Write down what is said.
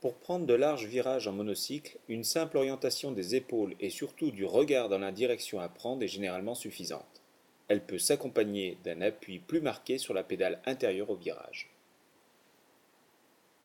Pour prendre de larges virages en monocycle, une simple orientation des épaules et surtout du regard dans la direction à prendre est généralement suffisante. Elle peut s'accompagner d'un appui plus marqué sur la pédale intérieure au virage.